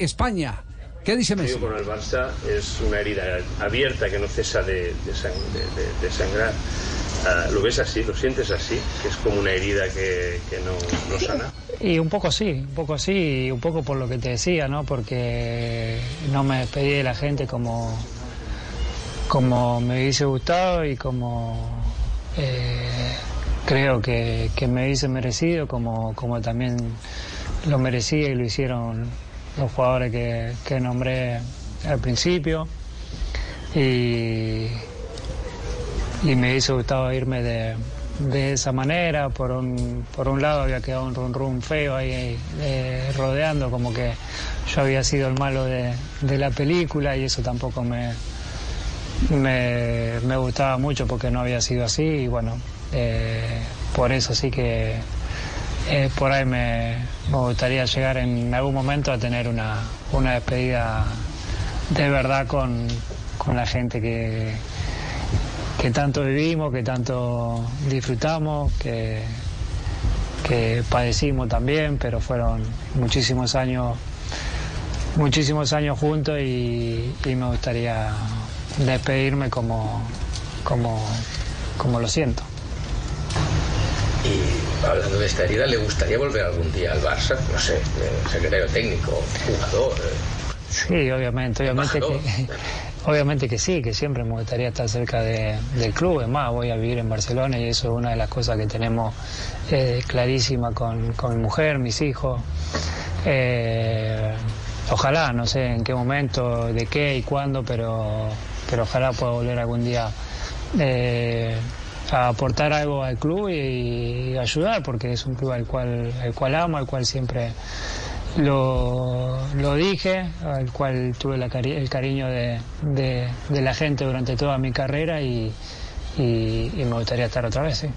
España. ¿Qué dice Messi? con el Barça es una herida abierta que no cesa de, sangrar. Ah, ¿Lo ves así? ¿Lo sientes así? Que es como una herida que, no, no, sana. Y un poco sí, un poco sí, y un poco por lo que te decía, ¿no? Porque no me despedí de la gente como, como me hubiese gustado y como eh, creo que, me hubiese merecido, como, como también lo merecía y lo hicieron los jugadores que, nombré al principio. Y, y me hizo gustado irme de, de esa manera. Por un, por un lado había quedado un run run feo ahí eh, rodeando, como que yo había sido el malo de, de la película y eso tampoco me, me, me, gustaba mucho porque no había sido así y bueno, eh, por eso sí que eh, por ahí me, gustaría llegar en algún momento a tener una, una despedida de verdad con, la gente que, que tanto vivimos, que tanto disfrutamos, que, que padecimos también, pero fueron muchísimos años, muchísimos años juntos y, me gustaría despedirme como, como, como lo siento. Hablando de esta herida, ¿le gustaría volver algún día al Barça? No sé, eh, secretario técnico, jugador. Eh, sí, obviamente, obviamente que, obviamente que sí, que siempre me gustaría estar cerca del club. Es más, voy a vivir en Barcelona y eso es una de las cosas que tenemos eh, clarísima con, mi mujer, mis hijos. ojalá, no sé en qué momento, de qué y cuándo, pero, pero ojalá pueda volver algún día a aportar algo al club y, ayudar, porque es un club al cual, al cual amo, al cual siempre lo, lo dije, al cual tuve el cariño de, de, la gente durante toda mi carrera y, y, me gustaría estar otra vez, sí.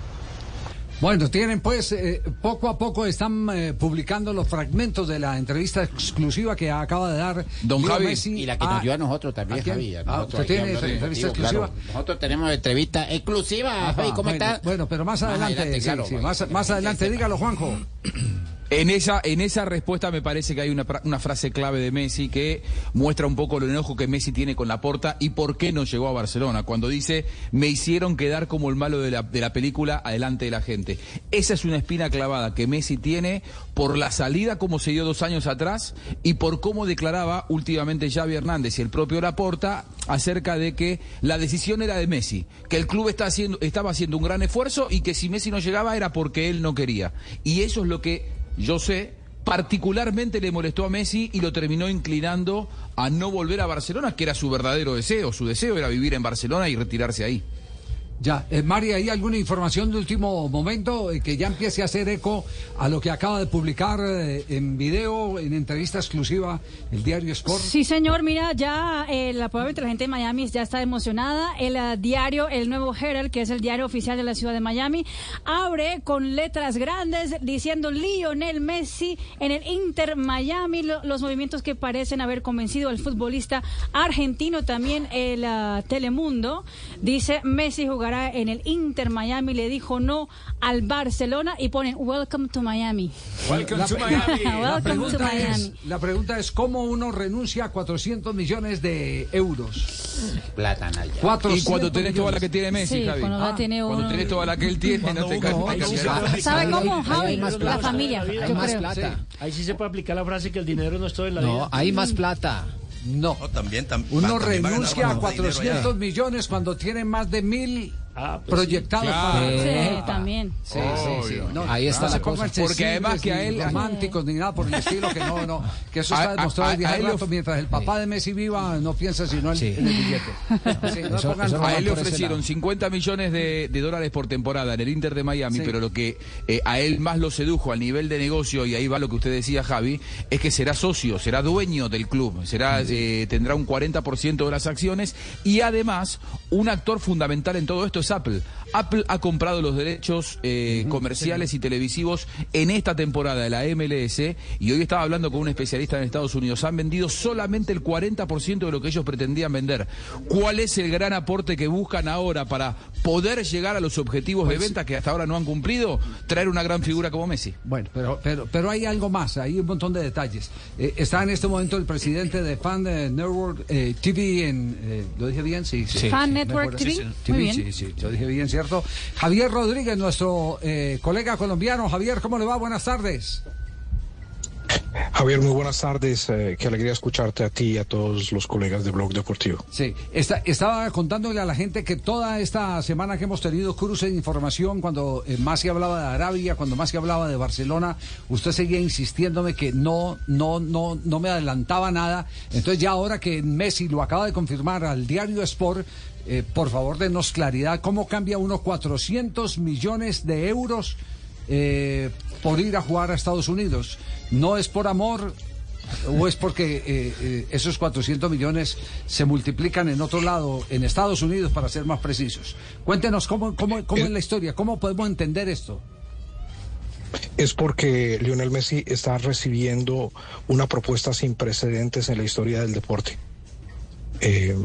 Bueno, tienen pues, eh, poco a poco están eh, publicando los fragmentos de la entrevista exclusiva que acaba de dar Don Javi. Messi y la que nos dio a nosotros también, Javi. Ah, ¿Usted tiene entrevista exclusiva? Nosotros tenemos entrevista exclusiva. Javi, ¿cómo bueno, está? Bueno, pero más adelante, sí, más, más adelante, dígalo, Juanjo. En esa, en esa respuesta me parece que hay una, una, frase clave de Messi que muestra un poco el enojo que Messi tiene con la porta y por qué no llegó a Barcelona. Cuando dice, me hicieron quedar como el malo de la, de la película adelante de la gente. Esa es una espina clavada que Messi tiene por la salida como se dio dos años atrás y por cómo declaraba últimamente Xavi Hernández y el propio Laporta acerca de que la decisión era de Messi, que el club está haciendo, estaba haciendo un gran esfuerzo y que si Messi no llegaba era porque él no quería. Y eso es lo que yo sé, particularmente le molestó a Messi y lo terminó inclinando a no volver a Barcelona, que era su verdadero deseo. Su deseo era vivir en Barcelona y retirarse ahí. Ya, eh, María, ¿hay alguna información de último momento eh, que ya empiece a hacer eco a lo que acaba de publicar eh, en video, en entrevista exclusiva, el diario Sport? Sí, señor, mira, ya la, probablemente la gente de Miami ya está emocionada. El diario, el nuevo Herald, que es el diario oficial de la ciudad de Miami, abre con letras grandes diciendo Lionel Messi en el Inter Miami, los movimientos que parecen haber convencido al futbolista argentino, también el Telemundo, dice Messi jugará en el Inter Miami, le dijo no al Barcelona y ponen Welcome to Miami. Welcome to Miami. Welcome to Miami. la pregunta es cómo uno renuncia a 400 millones de euros. Plata, Y cuando tenés toda la que tiene Messi, sí, Cuando, ah, tenés cuando tenés toda la que él tiene, no te caes. ¿Sabe cómo, Javi? La familia. Hay más plata. Ahí sí se puede aplicar la frase que el dinero no es todo en la vida. No, hay más plata. No. también, Uno renuncia a 400 millones cuando tiene más de mil Ah, pues proyectado para. Sí, también. Sí, sí, sí. ahí está la cosa. Porque además que a él. románticos ni nada por el estilo, que no, no. Que eso está demostrado desde hace rato. Mientras el papá de Messi viva, no piensa sino en, el billete. a él le ofrecieron 50 millones de, dólares por temporada en el Inter de Miami, pero lo que eh, a él más lo sedujo a nivel de negocio, y ahí va lo que usted decía, Javi, es que será socio, será dueño del club, será eh, tendrá un 40% de las acciones y además un actor fundamental en todo esto es Apple. Apple ha comprado los derechos eh, comerciales y televisivos en esta temporada de la MLS y hoy estaba hablando con un especialista en Estados Unidos. Han vendido solamente el 40% de lo que ellos pretendían vender. ¿Cuál es el gran aporte que buscan ahora para poder llegar a los objetivos de venta que hasta ahora no han cumplido? Traer una gran figura como Messi. Bueno, pero, pero, pero hay algo más, hay un montón de detalles. Eh, está en este momento el presidente de Fan eh, Network eh, TV en... eh, ¿Lo dije bien? Sí, sí. Fan sí, Network. TV, muy bien. Sí, sí, lo dije bien, ¿cierto? Javier Rodríguez, nuestro eh, colega colombiano. Javier, ¿cómo le va? Buenas tardes. Javier, muy buenas tardes. eh, qué alegría escucharte a ti y a todos los colegas de Blog Deportivo. Sí, está- estaba contándole a la gente que toda esta semana que hemos tenido cruce de información, cuando eh, Masi hablaba de Arabia, cuando Masi hablaba de Barcelona, usted seguía insistiéndome que no, no, no, no me adelantaba nada. Entonces ya ahora que Messi lo acaba de confirmar al diario Sport, eh, por favor denos claridad, ¿cómo cambia unos 400 millones de euros eh, por ir a jugar a Estados Unidos? ¿No es por amor? ¿O es porque eh, esos 400 millones se multiplican en otro lado, en Estados Unidos, para ser más precisos? Cuéntenos cómo, cómo, cómo es la historia, cómo podemos entender esto. Es porque Lionel Messi está recibiendo una propuesta sin precedentes en la historia del deporte. Eh,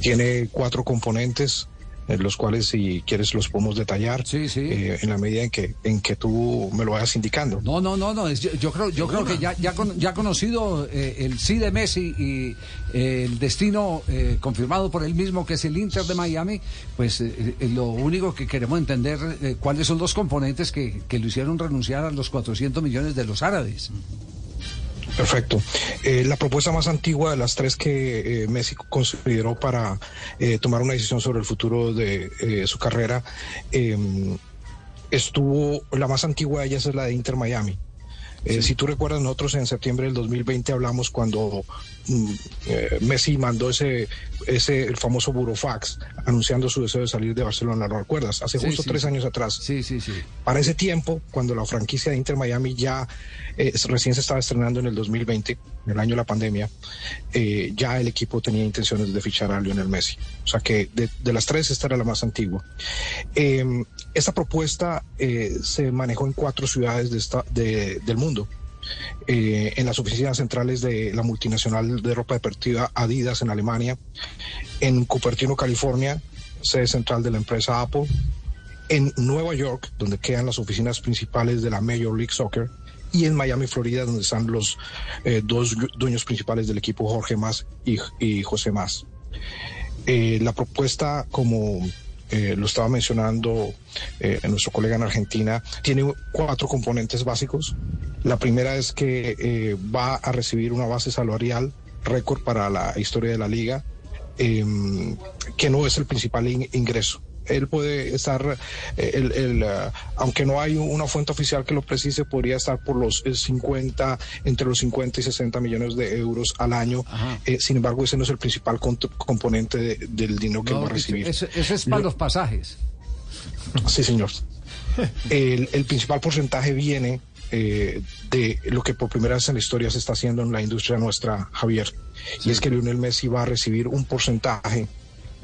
tiene cuatro componentes, eh, los cuales si quieres los podemos detallar eh, en la medida en que, en que tú me lo vayas indicando. No, no, no, no. es- yo, yo creo, yo creo que ya, ya, con- ya conocido eh, el sí de Messi y eh, el destino eh, confirmado por él mismo, que es el Inter de Miami, pues lo único que queremos entender eh, cuáles son los componentes que, que lo hicieron renunciar a los 400 millones de los árabes. Perfecto. Eh, la propuesta más antigua de las tres que eh, Messi consideró para eh, tomar una decisión sobre el futuro de eh, su carrera eh, estuvo, la más antigua de ellas es la de Inter Miami. Eh, Si tú recuerdas, nosotros en septiembre del 2020 hablamos cuando mm, eh, Messi mandó ese, ese el famoso burofax anunciando su deseo de salir de Barcelona, ¿lo recuerdas? Hace Sí, justo sí, tres años atrás. Sí, sí, sí. Para ese tiempo, cuando la franquicia de Inter Miami ya eh, recién se estaba estrenando en el 2020, en el año de la pandemia, ya el equipo tenía intenciones de fichar a Lionel Messi. O sea que de, de las tres, esta era la más antigua. Esta propuesta eh, se manejó en cuatro ciudades de esta- de- del mundo. Eh, en las oficinas centrales de la multinacional de ropa deportiva Adidas en Alemania, en Cupertino, California, sede central de la empresa Apple, en Nueva York, donde quedan las oficinas principales de la Major League Soccer, y en Miami, Florida, donde están los eh, dos dueños principales del equipo, Jorge Más y, José Más. La propuesta, como eh, lo estaba mencionando eh, nuestro colega en Argentina, tiene cuatro componentes básicos. La primera es que eh, va a recibir una base salarial récord para la historia de la liga, eh, que no es el principal in- ingreso. Él puede estar, eh, el, el, ah, aunque no hay una fuente oficial que lo precise, podría estar por los eh, 50, entre los 50 y 60 millones de euros al año. Eh, sin embargo, ese no es el principal componente de- del dinero que No, va a recibir. Eso, eso es para Lo- los pasajes. Sí, señor. El, el principal porcentaje viene eh, de lo que por primera vez en la historia se está haciendo en la industria nuestra, Javier. Y es que Lionel Messi va a recibir un porcentaje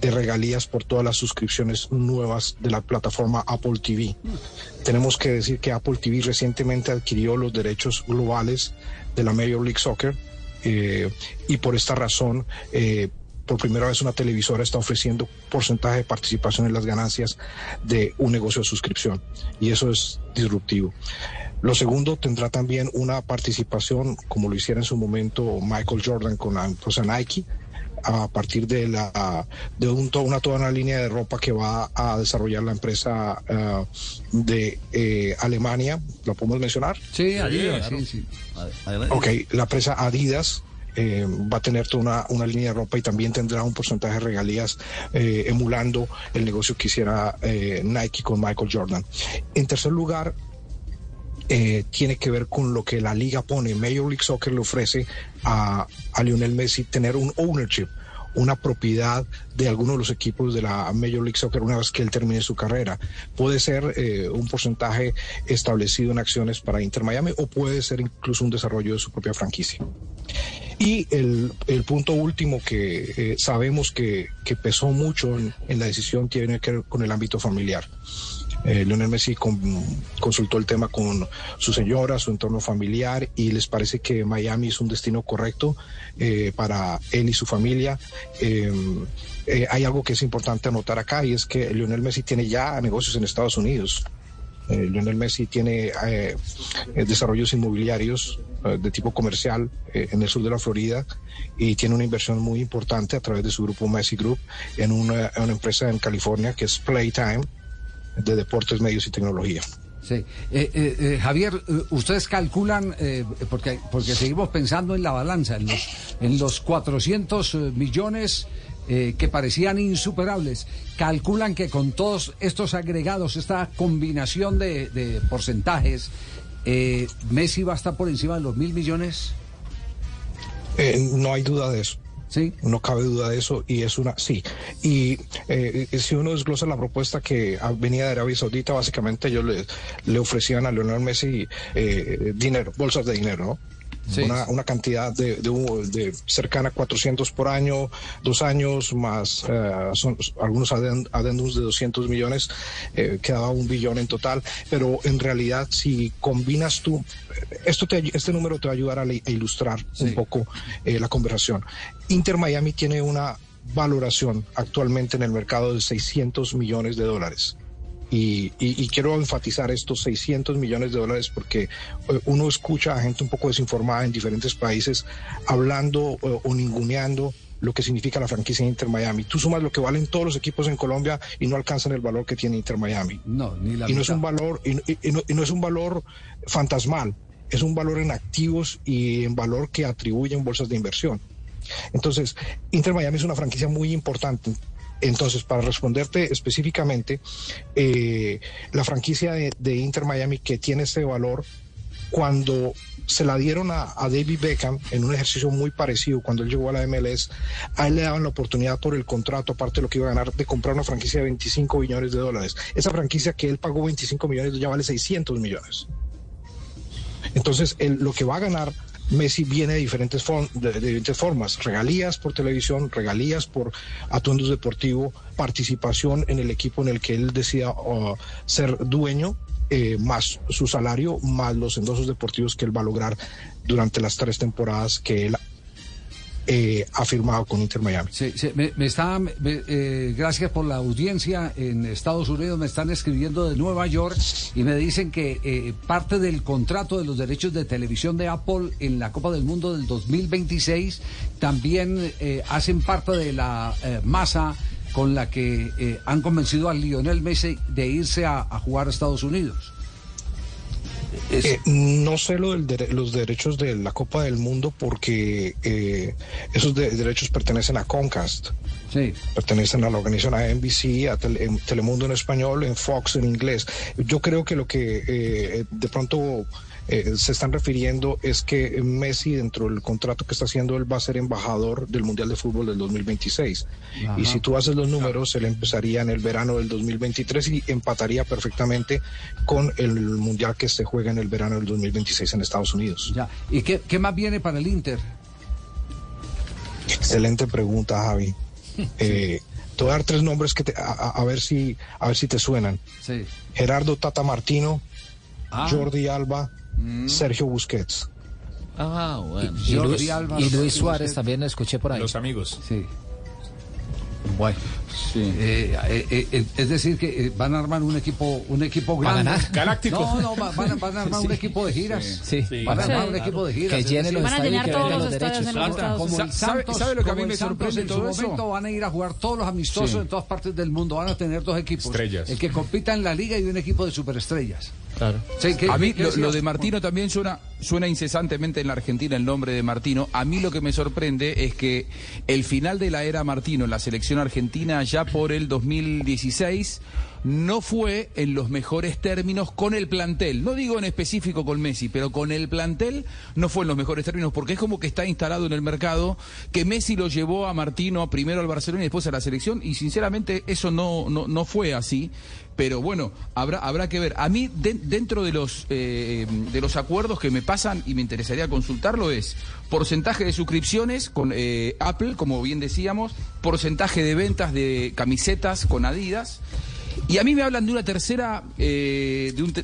de regalías por todas las suscripciones nuevas de la plataforma Apple TV. Tenemos que decir que Apple TV recientemente adquirió los derechos globales de la Major League Soccer eh, y por esta razón eh, por primera vez una televisora está ofreciendo porcentaje de participación en las ganancias de un negocio de suscripción y eso es disruptivo. Lo segundo tendrá también una participación, como lo hiciera en su momento Michael Jordan con la empresa Nike, a partir de la de un, to- una toda una línea de ropa que va a desarrollar la empresa ah, de eh, Alemania. ¿Lo podemos mencionar? Sí, Adidas, sí, sí. Ok, la empresa Adidas eh, va a tener toda una, una línea de ropa y también tendrá un porcentaje de regalías eh, emulando el negocio que hiciera eh, Nike con Michael Jordan. En tercer lugar, eh, tiene que ver con lo que la liga pone. Major League Soccer le ofrece a, Lionel Messi tener un ownership una propiedad de alguno de los equipos de la Major League Soccer una vez que él termine su carrera. Puede ser eh, un porcentaje establecido en acciones para Inter Miami o puede ser incluso un desarrollo de su propia franquicia. Y el, punto último que eh, sabemos que, pesó mucho en la decisión tiene que ver con el ámbito familiar. Eh, Lionel Messi con- consultó el tema con su señora, su entorno familiar y les parece que Miami es un destino correcto eh, para él y su familia. Eh, eh, hay algo que es importante anotar acá y es que Lionel Messi tiene ya negocios en Estados Unidos. Eh, Lionel Messi tiene desarrollos inmobiliarios de tipo comercial en el sur de la Florida y tiene una inversión muy importante a través de su grupo Messi Group en una, una empresa en California que es Playtime de deportes, medios y tecnología. Sí. Eh, eh, eh, Javier, ustedes calculan, eh, porque, porque seguimos pensando en la balanza, en los, en los 400 eh, millones que parecían insuperables, calculan que con todos estos agregados, esta combinación de, de porcentajes, eh, Messi va a estar por encima de los mil millones. No hay duda de eso. Sí. No cabe duda de eso y es una sí. Y eh, si uno desglosa la propuesta que venía de Arabia Saudita, básicamente ellos le, le ofrecían a Leonel Messi eh, dinero, bolsas de dinero, ¿no? Sí. Una, una cantidad de, de, un- de cercana a 400 por año, dos años, más eh, son algunos aden- adendums de 200 millones, eh, quedaba un billón en total. Pero en realidad, si combinas tú, esto te, este número te va a ayudar a ilustrar un poco eh, la conversación. Inter Miami tiene una valoración actualmente en el mercado de 600 millones de dólares. Y, y- y quiero enfatizar estos 600 millones de dólares porque eh, uno escucha a gente un poco desinformada en diferentes países hablando eh, o ninguneando lo que significa la franquicia Inter Miami. Tú sumas lo que valen todos los equipos en Colombia y no alcanzan el valor que tiene Inter Miami. No, ni la y no es un valor y no, y no es un valor fantasmal, es un valor en activos y en valor que atribuyen bolsas de inversión. Entonces, Inter Miami es una franquicia muy importante. Entonces, para responderte específicamente, eh, la franquicia de, Inter Miami que tiene este valor, cuando se la dieron a, David Beckham en un ejercicio muy parecido, cuando él llegó a la MLS, a él le daban la oportunidad por el contrato, aparte de lo que iba a ganar, de comprar una franquicia de 25 millones de dólares. Esa franquicia que él pagó 25 millones ya vale 600 millones. Entonces, lo que va a ganar Messi viene de diferentes, formas. Regalías por televisión, regalías por atuendos deportivos, participación en el equipo en el que él decida uh, ser dueño, eh, más su salario, más los endosos deportivos que él va a lograr durante las tres temporadas que él eh, ha firmado con Inter Miami. Sí, me, me eh, gracias por la audiencia en Estados Unidos, me están escribiendo de Nueva York y me dicen que eh, parte del contrato de los derechos de televisión de Apple en la Copa del Mundo del 2026 también eh, hacen parte de la eh, masa con la que eh, han convencido a Lionel Messi de irse a jugar a Estados Unidos. Es- Eh, no sé lo del dere- los derechos de la Copa del Mundo porque eh, esos de- derechos pertenecen a Comcast. Sí. Pertenecen a la organización a NBC, a Tele- Telemundo en español, en Fox en inglés. Yo creo que lo que eh, de pronto eh, se están refiriendo es que Messi, dentro del contrato que está haciendo, él va a ser embajador del Mundial de Fútbol del 2026. Ajá. Y si tú haces los números, él empezaría en el verano del 2023 y empataría perfectamente con el Mundial que se juega en el verano del 2026 en Estados Unidos. Ya. ¿Y qué, qué más viene para el Inter? Excelente pregunta, Javi. Eh, te voy a dar tres nombres que te- a, a- a ver si a ver si te suenan. Sí. Gerardo Tata Martino, Ah. Jordi Alba, Sergio Busquets. Ah, bueno. Y Y, Luis, y Luis Suárez Busquets. también lo escuché por ahí. Los amigos. Sí. Bueno. Eh, eh, eh, es decir que van a armar un equipo un equipo ¿Va a grande ganar? Galáctico. no no va- van, a- van a armar un equipo de giras Sí. Sí. van a armar Sí. un equipo de giras Que llene los Van a llenar todos los los derechos. en los como el. ¿Sabe- Santos, sabe lo que a mí me sorprende en su todo eso? momento van a ir a jugar todos los amistosos Sí. en todas partes del mundo van a tener dos equipos Estrellas. el que compita en la liga y un equipo de superestrellas Claro. Sí, ¿qué- A mí qué lo, lo de Martino también suena, suena incesantemente en la Argentina el nombre de Martino. A mí lo que me sorprende es que el final de la era Martino en la selección argentina ya por el 2016 no fue en los mejores términos con el plantel. No digo en específico con Messi, pero con el plantel no fue en los mejores términos porque es como que está instalado en el mercado que Messi lo llevó a Martino primero al Barcelona y después a la selección y sinceramente eso no, no, no fue así. Pero bueno, habrá, habrá que ver. A mí, de- dentro de los, eh, de los acuerdos que me pasan y me interesaría consultarlo, es porcentaje de suscripciones con eh, Apple, como bien decíamos, porcentaje de ventas de camisetas con Adidas. Y a mí me hablan de una tercera, eh, de un te-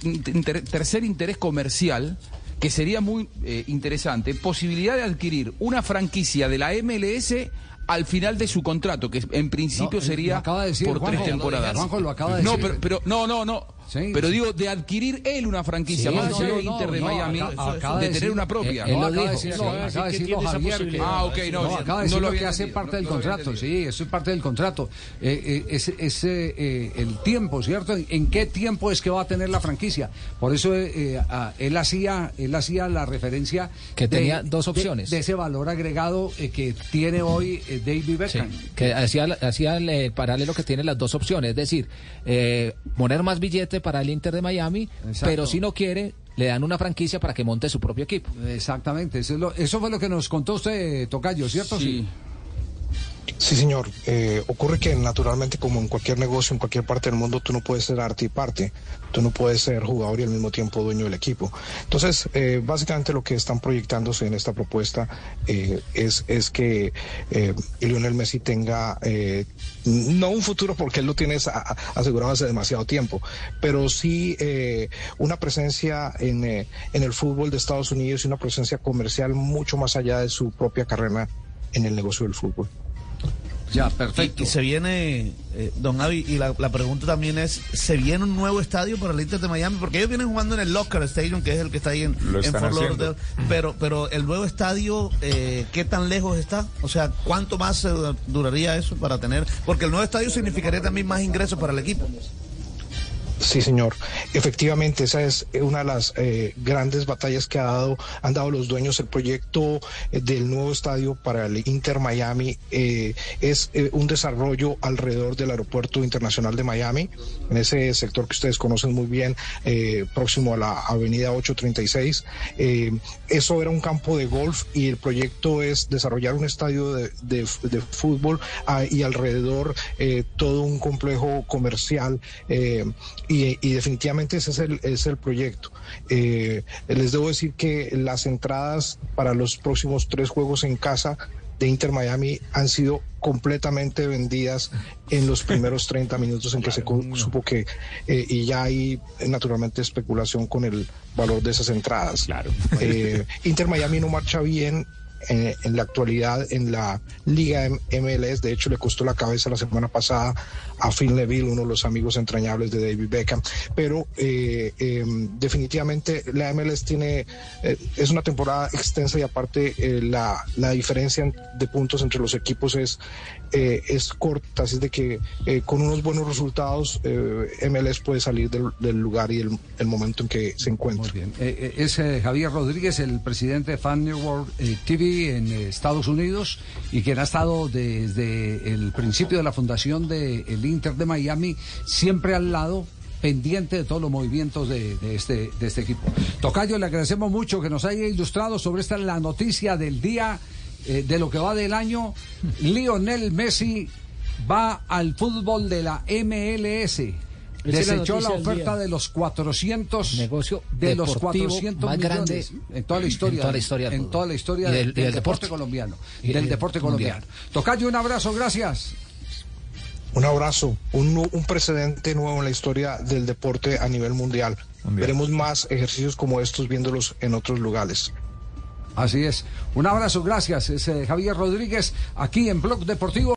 tercer interés comercial que sería muy eh, interesante, posibilidad de adquirir una franquicia de la MLS al final de su contrato, que en principio No, eh, sería de decir, por Juanjo, tres temporadas. Juanjo lo acaba de no, decir. pero, pero- no, no, no. Sí, pero sí. digo, de adquirir él una franquicia, Sí, más allá de no, Inter de no, Miami, acaba de de tener una propia. él No, lo acaba de dijo. decir- acaba de decirlo Javier. que-. Ah, ok, no, No, acaba de no decir lo que hace entendido, parte del contrato, sí, eso es parte del contrato. Eh, eh, es es, eh, el tiempo, ¿cierto? ¿En, qué tiempo es que va a tener la franquicia? Por eso eh, eh, él hacía él hacía la referencia Que tenía dos opciones. De, ese valor agregado eh, que tiene hoy eh, David Sí, Beckham. que hacía, hacía el paralelo que tiene las dos opciones, es decir, eh, poner más billete para el Inter de Miami, Exacto. pero si no quiere, le dan una franquicia para que monte su propio equipo. Exactamente, eso, es lo- eso fue lo que nos contó usted, Tocayo, ¿cierto? Sí. Sí, señor. Eh, ocurre que naturalmente, como en cualquier negocio, en cualquier parte del mundo, tú no puedes ser arte y parte. Tú no puedes ser jugador y al mismo tiempo dueño del equipo. Entonces, eh, básicamente lo que están proyectándose en esta propuesta eh, es, que eh, Lionel Messi tenga, eh, no un futuro porque él lo tiene asegurado hace demasiado tiempo, pero sí eh, una presencia en, en el fútbol de Estados Unidos y una presencia comercial mucho más allá de su propia carrera en el negocio del fútbol. Ya, perfecto. y se viene, eh, don Avi, y la, la pregunta también es, ¿se viene un nuevo estadio para el Inter de Miami? Porque ellos vienen jugando en el Locker Stadium, que es el que está ahí en, Lo en están Fort haciendo. Lauderdale. Pero, pero el nuevo estadio, eh, ¿qué tan lejos está? O sea, ¿cuánto más duraría eso para tener? Porque el nuevo estadio significaría también más ingresos para el equipo. Sí, señor. Efectivamente, esa es una de las eh, grandes batallas que ha dado, han dado los dueños. El proyecto eh, del nuevo estadio para el Inter Miami eh, es eh, un desarrollo alrededor del Aeropuerto Internacional de Miami, en ese sector que ustedes conocen muy bien, eh, próximo a la Avenida 836. Eh, eso era un campo de golf y el proyecto es desarrollar un estadio de, de- fútbol ah, y alrededor eh, todo un complejo comercial eh, y, y definitivamente ese es el, es el proyecto. Eh, les debo decir que las entradas para los próximos tres juegos en casa de Inter Miami han sido completamente vendidas en los primeros 30 minutos en que se supo que eh, y ya hay eh, naturalmente especulación con el valor de esas entradas. Claro. Eh, Inter Miami no marcha bien en, en la actualidad en la Liga MLS. De hecho, le costó la cabeza la semana pasada a Phil Neville, uno de los amigos entrañables de David Beckham. Pero eh, eh, definitivamente la MLS tiene eh, es una temporada extensa y aparte eh, la, la diferencia de puntos entre los equipos es eh, es corta, así es de que eh, con unos buenos resultados eh, MLS puede salir del, del lugar y el, el momento en que se encuentra. Muy bien. Eh, eh, es eh, Javier Rodríguez, el presidente de Fan Network eh, TV en Estados Unidos y quien ha estado desde el principio de la fundación del Inter de Miami, siempre al lado pendiente de todos los movimientos este, de este equipo. Tocayo, le agradecemos mucho que nos haya ilustrado sobre esta la noticia del día, eh, de lo que va del año. Lionel Messi va al fútbol de la MLS. Desechó la oferta de los 400 Negocio de los deportivo 400 más grande millones en toda la historia en toda la historia del en fútbol. toda la historia Y del, del- y del del deporte deporte. colombiano Y del deporte colombiano Tocayo un abrazo gracias Un abrazo, un, un precedente nuevo en la historia del deporte a nivel mundial. Mundial. Veremos más ejercicios como estos viéndolos en otros lugares. así es un abrazo gracias es eh, Javier Rodríguez aquí en Blog Deportivo